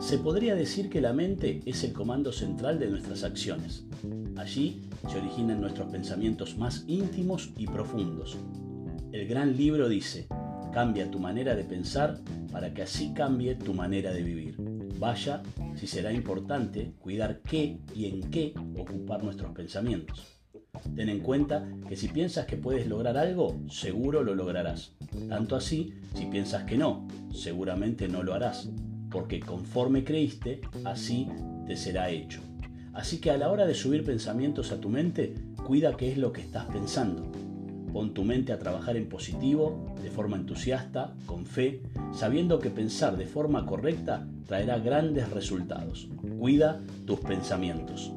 Se podría decir que la mente es el comando central de nuestras acciones. Allí se originan nuestros pensamientos más íntimos y profundos. El gran libro dice, cambia tu manera de pensar para que así cambie tu manera de vivir. Vaya si será importante cuidar qué y en qué ocupar nuestros pensamientos. Ten en cuenta que si piensas que puedes lograr algo, seguro lo lograrás. Tanto así, si piensas que no, seguramente no lo harás, porque conforme creíste, así te será hecho. Así que a la hora de subir pensamientos a tu mente, cuida qué es lo que estás pensando. Pon tu mente a trabajar en positivo, de forma entusiasta, con fe, sabiendo que pensar de forma correcta traerá grandes resultados. Cuida tus pensamientos.